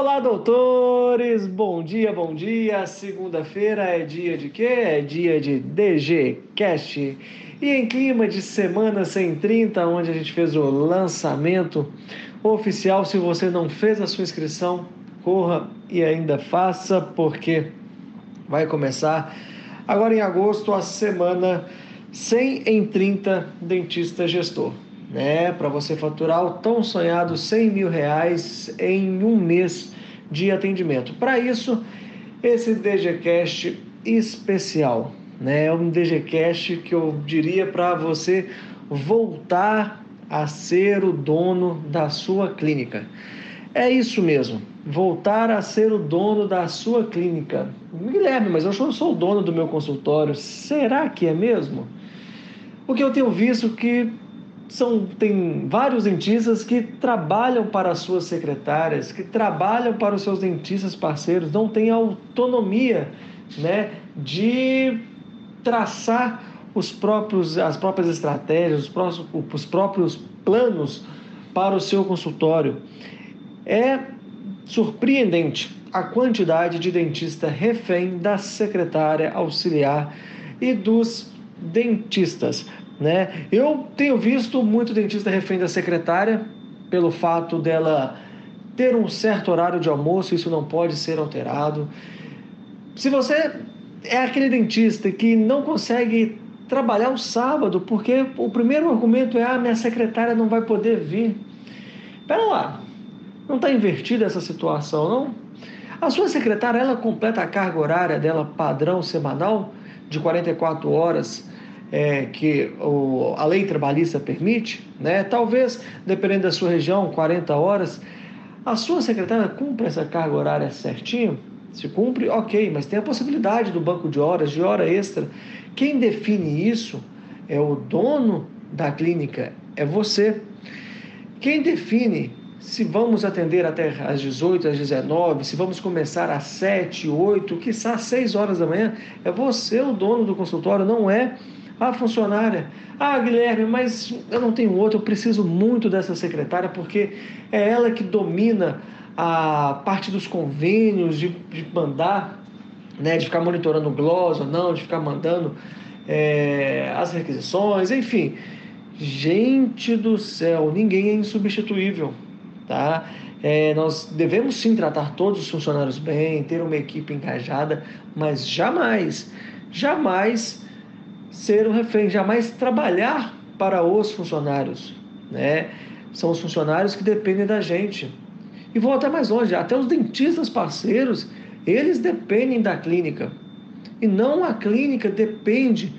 Olá, doutores! Bom dia, bom dia! Segunda-feira é dia de quê? É dia de DGCast. E em clima de semana sem 30, onde a gente fez o lançamento oficial, se você não fez a sua inscrição, corra e ainda faça, porque vai começar agora em agosto a semana 100 em 30 dentista gestor né, para você faturar o tão sonhado 100 mil reais em um mês de atendimento. Para isso, esse DGCast especial, né, um DGCast que eu diria para você voltar a ser o dono da sua clínica. É isso mesmo, voltar a ser o dono da sua clínica. Guilherme, mas eu não sou o dono do meu consultório. Será que é mesmo? Porque eu tenho visto que são, tem vários dentistas que trabalham para as suas secretárias, que trabalham para os seus dentistas parceiros, não têm autonomia né, de traçar os próprios, as próprias estratégias, os, próprios, os próprios planos para o seu consultório. É surpreendente a quantidade de dentista refém da secretária auxiliar e dos dentistas. Né? Eu tenho visto muito dentista refém da secretária, pelo fato dela ter um certo horário de almoço, isso não pode ser alterado. Se você é aquele dentista que não consegue trabalhar o sábado, porque o primeiro argumento é: ah, minha secretária não vai poder vir. Pera lá, não está invertida essa situação, não? A sua secretária, ela completa a carga horária dela padrão semanal de 44 horas é, que o, a lei trabalhista permite, né? talvez, dependendo da sua região, 40 horas, a sua secretária cumpre essa carga horária certinho? Se cumpre, ok, mas tem a possibilidade do banco de horas, de hora extra. Quem define isso é o dono da clínica, é você. Quem define se vamos atender até às 18, às 19, se vamos começar às 7, 8, quiçá às 6 horas da manhã, é você o dono do consultório, não é a funcionária, ah, Guilherme, mas eu não tenho outro, eu preciso muito dessa secretária porque é ela que domina a parte dos convênios, de, de mandar, né, de ficar monitorando o gloss ou não, de ficar mandando é, as requisições, enfim. Gente do céu, ninguém é insubstituível, tá? É, nós devemos sim tratar todos os funcionários bem, ter uma equipe engajada, mas jamais, jamais ser um refém, jamais trabalhar para os funcionários, né? São os funcionários que dependem da gente. E vou até mais longe, até os dentistas parceiros, eles dependem da clínica. E não a clínica depende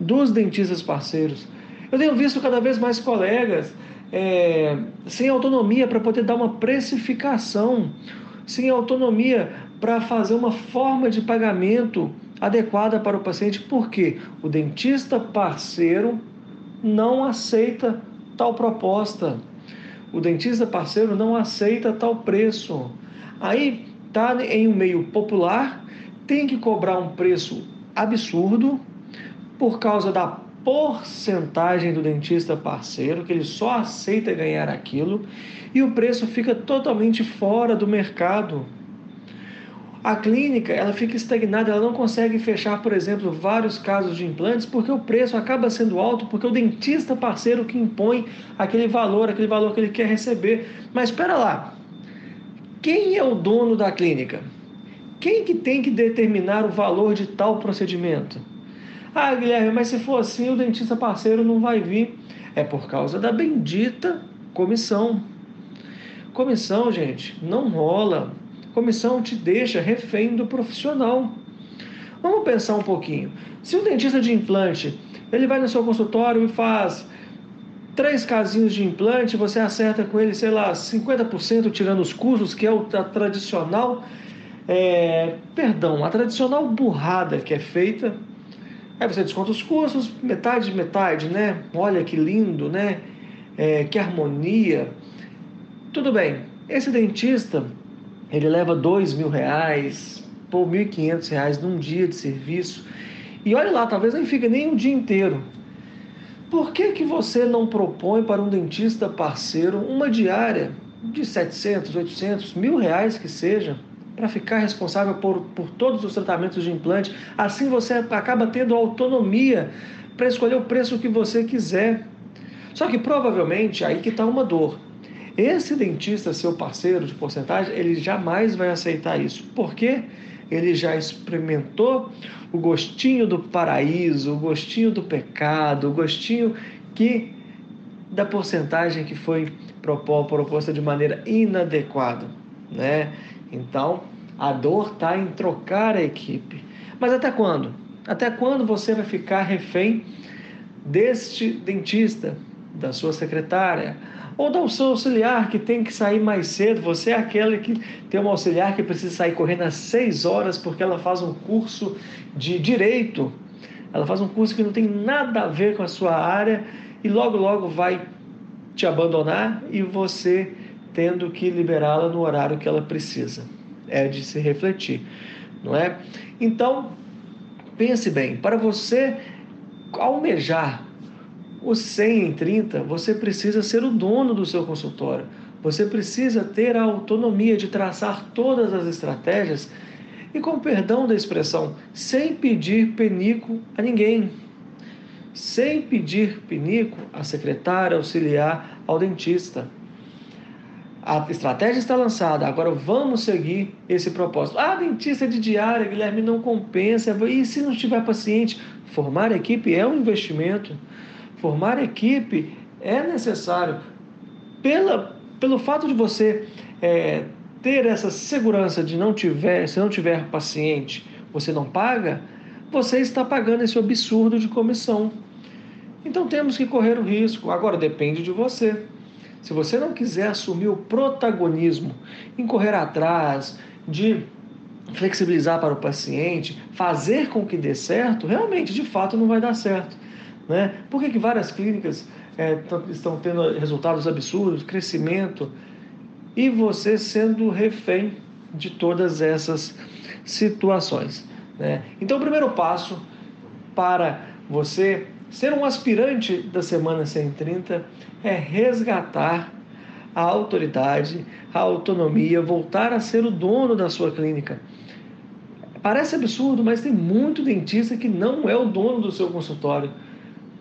dos dentistas parceiros. Eu tenho visto cada vez mais colegas é, sem autonomia para poder dar uma precificação, sem autonomia para fazer uma forma de pagamento adequada para o paciente, porque o dentista parceiro não aceita tal proposta. O dentista parceiro não aceita tal preço. Aí tá em um meio popular, tem que cobrar um preço absurdo por causa da porcentagem do dentista parceiro, que ele só aceita ganhar aquilo, e o preço fica totalmente fora do mercado a clínica ela fica estagnada, ela não consegue fechar, por exemplo, vários casos de implantes porque o preço acaba sendo alto, porque o dentista parceiro que impõe aquele valor, aquele valor que ele quer receber. Mas espera lá, quem é o dono da clínica? Quem que tem que determinar o valor de tal procedimento? Ah, Guilherme, mas se for assim, o dentista parceiro não vai vir. É por causa da bendita comissão. Comissão, gente, não rola comissão te deixa refém do profissional. Vamos pensar um pouquinho. Se um dentista de implante, ele vai no seu consultório e faz três casinhos de implante, você acerta com ele, sei lá, 50% tirando os custos, que é o tradicional, é, perdão, a tradicional burrada que é feita. Aí você desconta os custos, metade de metade, né? Olha que lindo, né? É, que harmonia. Tudo bem. Esse dentista, ele leva dois mil reais, por mil e quinhentos reais num dia de serviço. E olha lá, talvez não fique nem um dia inteiro. Por que, que você não propõe para um dentista parceiro uma diária de 700, 800, mil reais que seja, para ficar responsável por, por todos os tratamentos de implante. Assim você acaba tendo autonomia para escolher o preço que você quiser. Só que provavelmente aí que está uma dor. Esse dentista, seu parceiro de porcentagem, ele jamais vai aceitar isso. Por quê? Ele já experimentou o gostinho do paraíso, o gostinho do pecado, o gostinho que da porcentagem que foi proposta de maneira inadequada, né? Então, a dor está em trocar a equipe. Mas até quando? Até quando você vai ficar refém deste dentista, da sua secretária, ou do seu auxiliar que tem que sair mais cedo? Você é aquele que tem uma auxiliar que precisa sair correndo às seis horas porque ela faz um curso de direito. Ela faz um curso que não tem nada a ver com a sua área e logo, logo vai te abandonar e você tendo que liberá-la no horário que ela precisa. É de se refletir, não é? Então, pense bem, para você almejar os 100 em 30, você precisa ser o dono do seu consultório. Você precisa ter a autonomia de traçar todas as estratégias e, com perdão da expressão, sem pedir penico a ninguém. Sem pedir penico à secretária, auxiliar, ao dentista a estratégia está lançada, agora vamos seguir esse propósito. Ah, dentista de diária, Guilherme, não compensa. E se não tiver paciente? Formar equipe é um investimento. Formar equipe é necessário. Pela, pelo fato de você é, ter essa segurança de não tiver, se não tiver paciente, você não paga, você está pagando esse absurdo de comissão. Então temos que correr o risco. Agora depende de você. Se você não quiser assumir o protagonismo em correr atrás, de flexibilizar para o paciente, fazer com que dê certo, realmente, de fato, não vai dar certo. Né? Por que, que várias clínicas é, estão tendo resultados absurdos, crescimento, e você sendo refém de todas essas situações? Né? Então, o primeiro passo para você ser um aspirante da Semana 130 é resgatar a autoridade, a autonomia, voltar a ser o dono da sua clínica. Parece absurdo, mas tem muito dentista que não é o dono do seu consultório.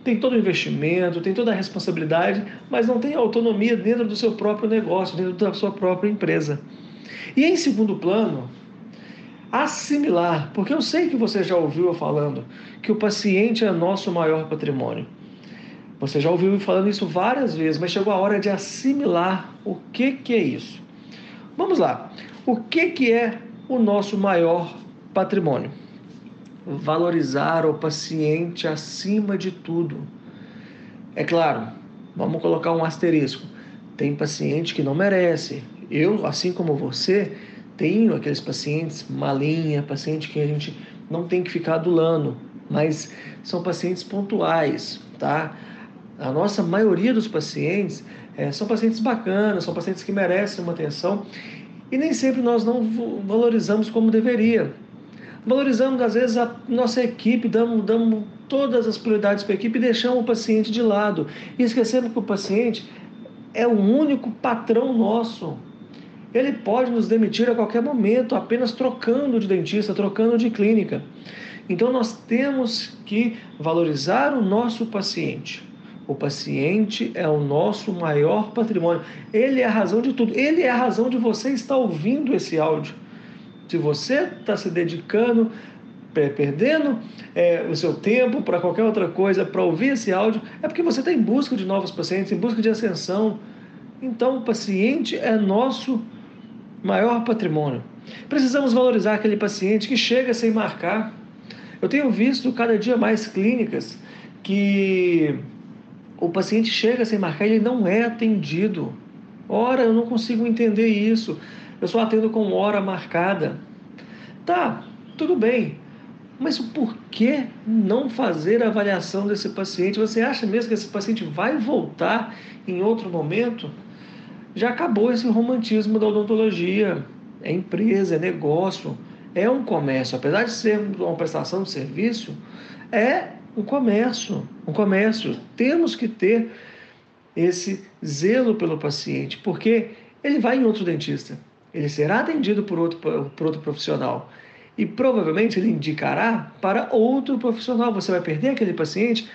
Tem todo o investimento, tem toda a responsabilidade, mas não tem autonomia dentro do seu próprio negócio, dentro da sua própria empresa. E em segundo plano, assimilar, porque eu sei que você já ouviu eu falando que o paciente é nosso maior patrimônio. Você já ouviu falando isso várias vezes, mas chegou a hora de assimilar o que, que é isso. Vamos lá. O que, que é o nosso maior patrimônio? Valorizar o paciente acima de tudo. É claro, vamos colocar um asterisco. Tem paciente que não merece. Eu, assim como você, tenho aqueles pacientes malinha, paciente que a gente não tem que ficar adulando, mas são pacientes pontuais, tá? A nossa maioria dos pacientes é, são pacientes bacanas, são pacientes que merecem uma atenção e nem sempre nós não valorizamos como deveria. Valorizamos, às vezes, a nossa equipe, damos, damos todas as prioridades para a equipe e deixamos o paciente de lado. E esquecemos que o paciente é o único patrão nosso. Ele pode nos demitir a qualquer momento, apenas trocando de dentista, trocando de clínica. Então, nós temos que valorizar o nosso paciente. O paciente é o nosso maior patrimônio. Ele é a razão de tudo. Ele é a razão de você estar ouvindo esse áudio. Se você está se dedicando, perdendo é, o seu tempo para qualquer outra coisa, para ouvir esse áudio, é porque você está em busca de novos pacientes, em busca de ascensão. Então, o paciente é nosso maior patrimônio. Precisamos valorizar aquele paciente que chega sem marcar. Eu tenho visto cada dia mais clínicas que o paciente chega sem marcar e ele não é atendido. Ora, eu não consigo entender isso. Eu só atendo com hora marcada. Tá, tudo bem. Mas por que não fazer a avaliação desse paciente? Você acha mesmo que esse paciente vai voltar em outro momento? Já acabou esse romantismo da odontologia. É empresa, é negócio, é um comércio. Apesar de ser uma prestação de serviço, é um comércio, um comércio. Temos que ter esse zelo pelo paciente, porque ele vai em outro dentista. Ele será atendido por outro, por outro profissional. E provavelmente ele indicará para outro profissional. Você vai perder aquele paciente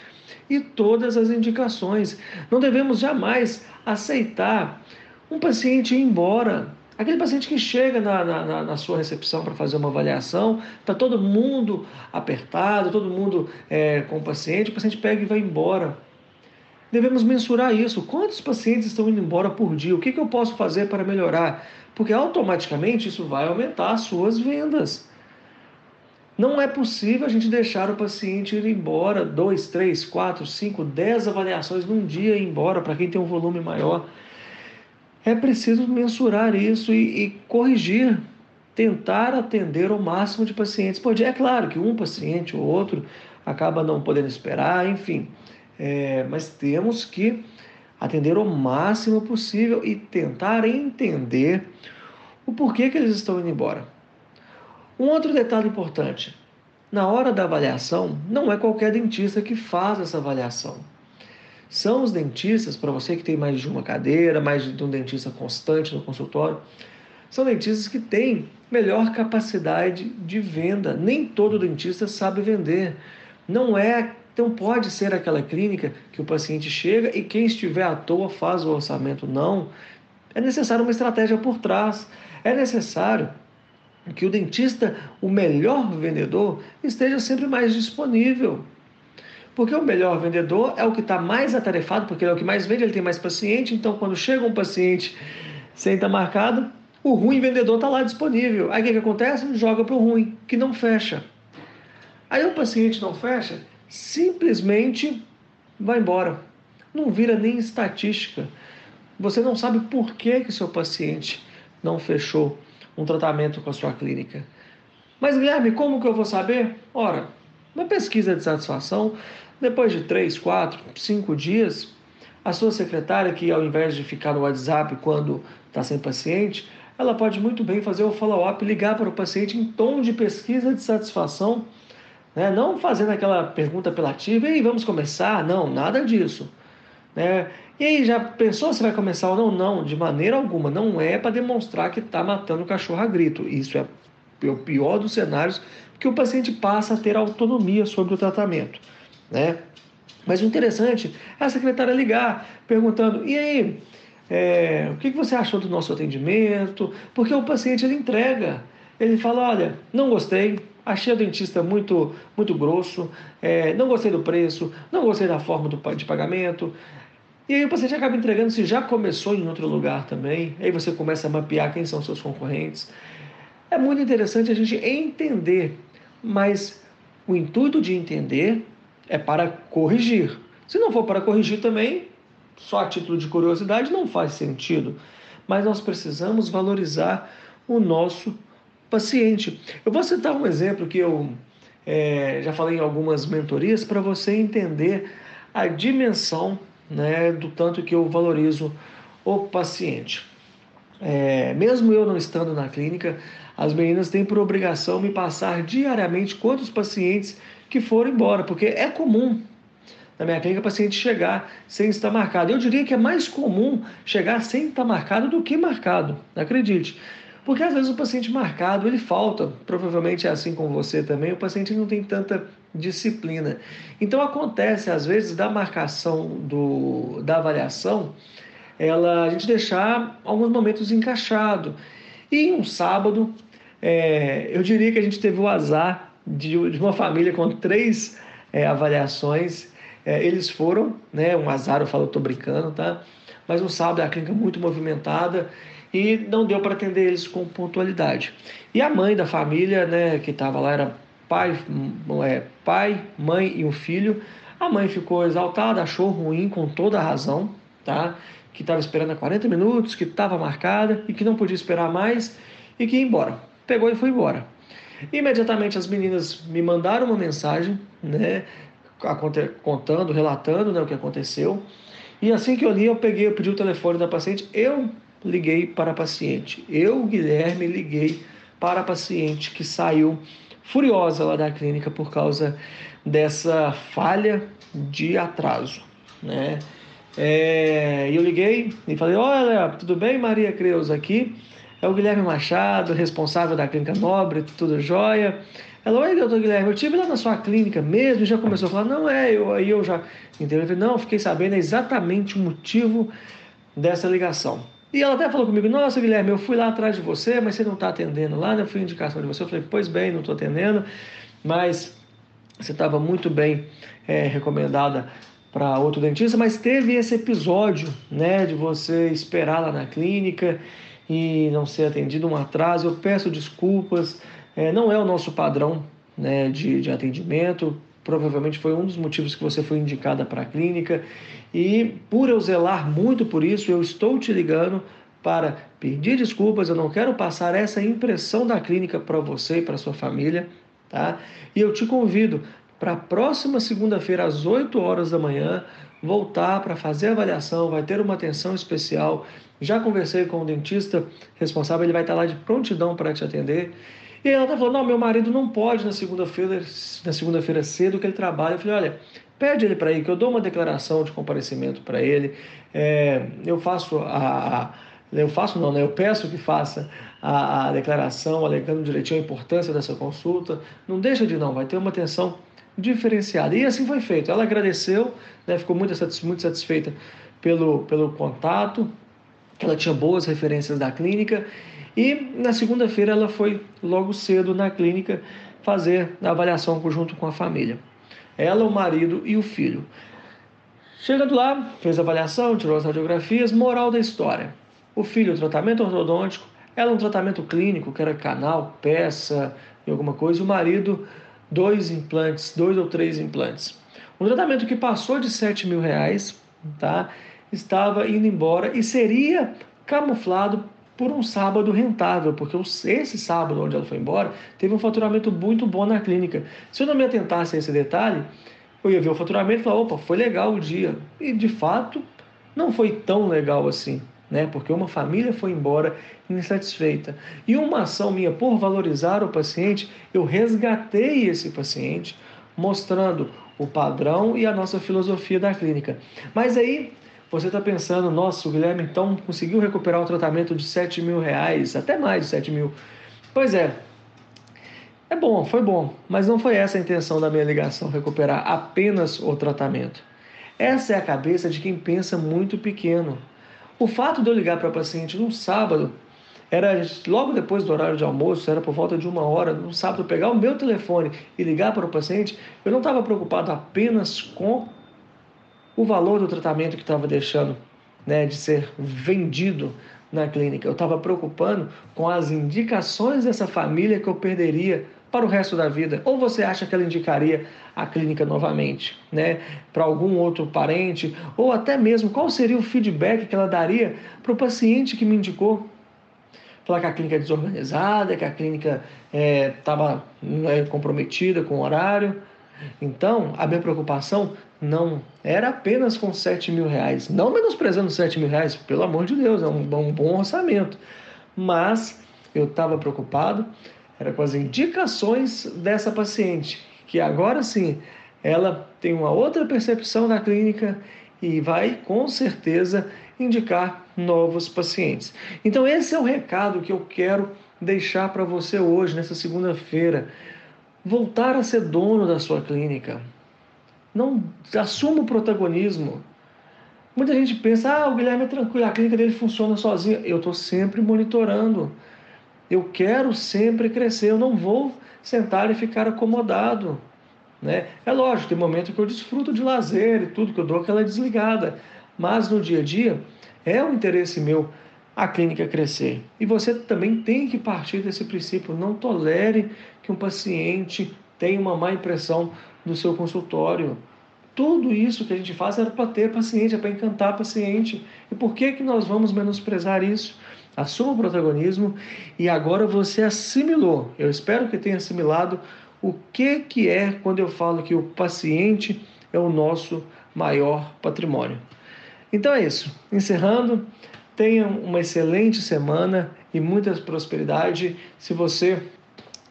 e todas as indicações. Não devemos jamais aceitar um paciente ir embora. Aquele paciente que chega na, na, na sua recepção para fazer uma avaliação, está todo mundo apertado, todo mundo é, com o paciente, o paciente pega e vai embora. Devemos mensurar isso. Quantos pacientes estão indo embora por dia? O que, que eu posso fazer para melhorar? Porque automaticamente isso vai aumentar as suas vendas. Não é possível a gente deixar o paciente ir embora, dois, três, quatro, cinco, dez avaliações num dia ir embora, para quem tem um volume maior. É preciso mensurar isso e, e, corrigir, tentar atender o máximo de pacientes. Pode, é claro que um paciente ou outro acaba não podendo esperar, enfim, é, mas temos que atender o máximo possível e tentar entender o porquê que eles estão indo embora. Um outro detalhe importante: na hora da avaliação, não é qualquer dentista que faz essa avaliação. São os dentistas, para você que tem mais de uma cadeira, mais de um dentista constante no consultório, são dentistas que têm melhor capacidade de venda. Nem todo dentista sabe vender. Não é, então pode ser aquela clínica que o paciente chega e quem estiver à toa faz o orçamento. Não. É necessário uma estratégia por trás. É necessário que o dentista, o melhor vendedor, esteja sempre mais disponível. Porque o melhor vendedor é o que está mais atarefado, porque ele é o que mais vende, ele tem mais paciente. Então, quando chega um paciente sem estar marcado, o ruim vendedor está lá disponível. Aí o que, que acontece? Joga para o ruim, que não fecha. Aí o paciente não fecha, simplesmente vai embora. Não vira nem estatística. Você não sabe por que, que seu paciente não fechou um tratamento com a sua clínica. Mas Guilherme, como que eu vou saber? Ora, uma pesquisa de satisfação, depois de três, quatro, cinco dias, a sua secretária, que ao invés de ficar no WhatsApp quando está sem paciente, ela pode muito bem fazer o follow-up, ligar para o paciente em tom de pesquisa de satisfação, né? não fazendo aquela pergunta apelativa, e vamos começar? Não, nada disso. Né? E aí, já pensou se vai começar ou não? Não, de maneira alguma. Não é para demonstrar que está matando o cachorro a grito. Isso é o pior dos cenários, porque o paciente passa a ter autonomia sobre o tratamento. Né? Mas o interessante é a secretária ligar, perguntando: e aí, é, o que você achou do nosso atendimento? Porque o paciente ele entrega. Ele fala: olha, não gostei, achei o dentista muito, muito grosso, é, não gostei do preço, não gostei da forma do, de pagamento, e aí o paciente acaba entregando se já começou em outro lugar também. Aí você começa a mapear quem são seus concorrentes. É muito interessante a gente entender, mas o intuito de entender é para corrigir. Se não for para corrigir também, só a título de curiosidade não faz sentido. Mas nós precisamos valorizar o nosso paciente. Eu vou citar um exemplo que eu é, já falei em algumas mentorias para você entender a dimensão né, do tanto que eu valorizo o paciente. É, mesmo eu não estando na clínica, as meninas têm por obrigação me passar diariamente quantos pacientes que foram embora, porque é comum na minha clínica o paciente chegar sem estar marcado. Eu diria que é mais comum chegar sem estar marcado do que marcado, acredite. Porque às vezes o paciente marcado ele falta, provavelmente é assim com você também, o paciente não tem tanta disciplina. Então acontece às vezes da marcação do, da avaliação, ela a gente deixar alguns momentos encaixado. E um sábado, é, eu diria que a gente teve o azar de, de uma família com três é, avaliações. É, eles foram, né? Um azar, eu falo, eu tô brincando, tá? Mas um sábado a clínica muito movimentada e não deu para atender eles com pontualidade. E a mãe da família, né, que estava lá, era pai, é, pai, mãe e um filho. A mãe ficou exaltada, achou ruim com toda a razão, tá? Que estava esperando há 40 minutos, que estava marcada e que não podia esperar mais e que ia embora. Pegou e foi embora. Imediatamente as meninas me mandaram uma mensagem, né, contando, relatando né, o que aconteceu. E assim que eu li, eu peguei, eu pedi o telefone da paciente, eu liguei para a paciente. Eu, Guilherme, liguei para a paciente que saiu furiosa lá da clínica por causa dessa falha de atraso, né? É, eu liguei e falei: Olha, tudo bem, Maria Creus aqui? É o Guilherme Machado, responsável da Clínica Nobre, tudo jóia. Ela, oi, doutor Guilherme, eu tive lá na sua clínica mesmo, já começou a falar, não é, eu, aí eu já entendeu. Não, fiquei sabendo exatamente o motivo dessa ligação. E ela até falou comigo, nossa, Guilherme, eu fui lá atrás de você, mas você não está atendendo lá, né? Eu fui indicação de você. Eu falei, pois bem, não estou atendendo, mas você estava muito bem é, recomendada para outro dentista, mas teve esse episódio, né, de você esperar lá na clínica e não ser atendido um atraso. Eu peço desculpas, é, não é o nosso padrão né, de, de atendimento. Provavelmente foi um dos motivos que você foi indicada para a clínica. E por eu zelar muito por isso, eu estou te ligando para pedir desculpas. Eu não quero passar essa impressão da clínica para você e para sua família, tá? E eu te convido para a próxima segunda-feira, às 8 horas da manhã, voltar para fazer a avaliação, vai ter uma atenção especial. Já conversei com o dentista responsável, ele vai estar lá de prontidão para te atender. E ela está falando: não, meu marido não pode na segunda-feira, na segunda-feira cedo que ele trabalha. Eu falei: olha, pede ele para ir, que eu dou uma declaração de comparecimento para ele. É, eu faço a, eu faço não, né? Eu peço que faça a, a declaração alegando direitinho a importância dessa consulta. Não deixa de não, vai ter uma atenção diferenciada. E assim foi feito. Ela agradeceu, né, ficou muito, muito satisfeita pelo, pelo contato, ela tinha boas referências da clínica. E na segunda-feira ela foi logo cedo na clínica fazer a avaliação junto com a família. Ela, o marido e o filho. Chegando lá, fez a avaliação, tirou as radiografias. Moral da história: o filho, tratamento ortodôntico, ela, um tratamento clínico, que era canal, peça e alguma coisa. E o marido, dois implantes, dois ou três implantes. Um tratamento que passou de 7 mil reais, tá? estava indo embora e seria camuflado por um sábado rentável, porque esse sábado onde ela foi embora teve um faturamento muito bom na clínica. Se eu não me atentasse a esse detalhe, eu ia ver o faturamento e falar, opa, foi legal o dia. E de fato, não foi tão legal assim, né? Porque uma família foi embora insatisfeita. E uma ação minha por valorizar o paciente, eu resgatei esse paciente, mostrando o padrão e a nossa filosofia da clínica. Mas aí você está pensando, nossa, o Guilherme então conseguiu recuperar um tratamento de 7 mil reais, até mais de 7 mil. Pois é, é bom, foi bom, mas não foi essa a intenção da minha ligação, recuperar apenas o tratamento. Essa é a cabeça de quem pensa muito pequeno. O fato de eu ligar para a paciente num sábado, era logo depois do horário de almoço, era por volta de uma hora, no sábado, pegar o meu telefone e ligar para o paciente, eu não estava preocupado apenas com o valor do tratamento que estava deixando né, de ser vendido na clínica. Eu estava preocupando com as indicações dessa família que eu perderia para o resto da vida? Ou você acha que ela indicaria a clínica novamente, né, para algum outro parente? Ou até mesmo qual seria o feedback que ela daria para o paciente que me indicou? Falar que a clínica é desorganizada, que a clínica estava é, é, comprometida com o horário. Então, a minha preocupação não era apenas com 7 mil reais, não menosprezando 7 mil reais, pelo amor de Deus, é um, um bom orçamento. Mas eu estava preocupado, era com as indicações dessa paciente, que agora sim ela tem uma outra percepção da clínica e vai com certeza indicar novos pacientes. Então, esse é o recado que eu quero deixar para você hoje, nessa segunda-feira. Voltar a ser dono da sua clínica. Não assuma o protagonismo. Muita gente pensa, ah, o Guilherme é tranquilo, a clínica dele funciona sozinha. Eu estou sempre monitorando. Eu quero sempre crescer, eu não vou sentar e ficar acomodado. Né? É lógico, tem momento que eu desfruto de lazer e tudo, que eu dou aquela desligada. Mas no dia a dia, é um interesse meu a clínica crescer. E você também tem que partir desse princípio. Não tolere que um paciente tenha uma má impressão do seu consultório. Tudo isso que a gente faz era para ter paciente, é para encantar paciente. E por que, que nós vamos menosprezar isso? Assuma o protagonismo e agora você assimilou. Eu espero que tenha assimilado o que, que é quando eu falo que o paciente é o nosso maior patrimônio. Então é isso. Encerrando, tenha uma excelente semana e muita prosperidade. Se você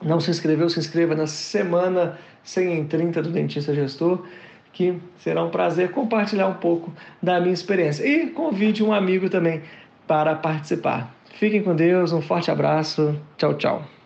não se inscreveu, se inscreva na semana 100 em 30 do Dentista Gestor. que será um prazer compartilhar um pouco da minha experiência. E convide um amigo também para participar. Fiquem com Deus, um forte abraço. Tchau, tchau.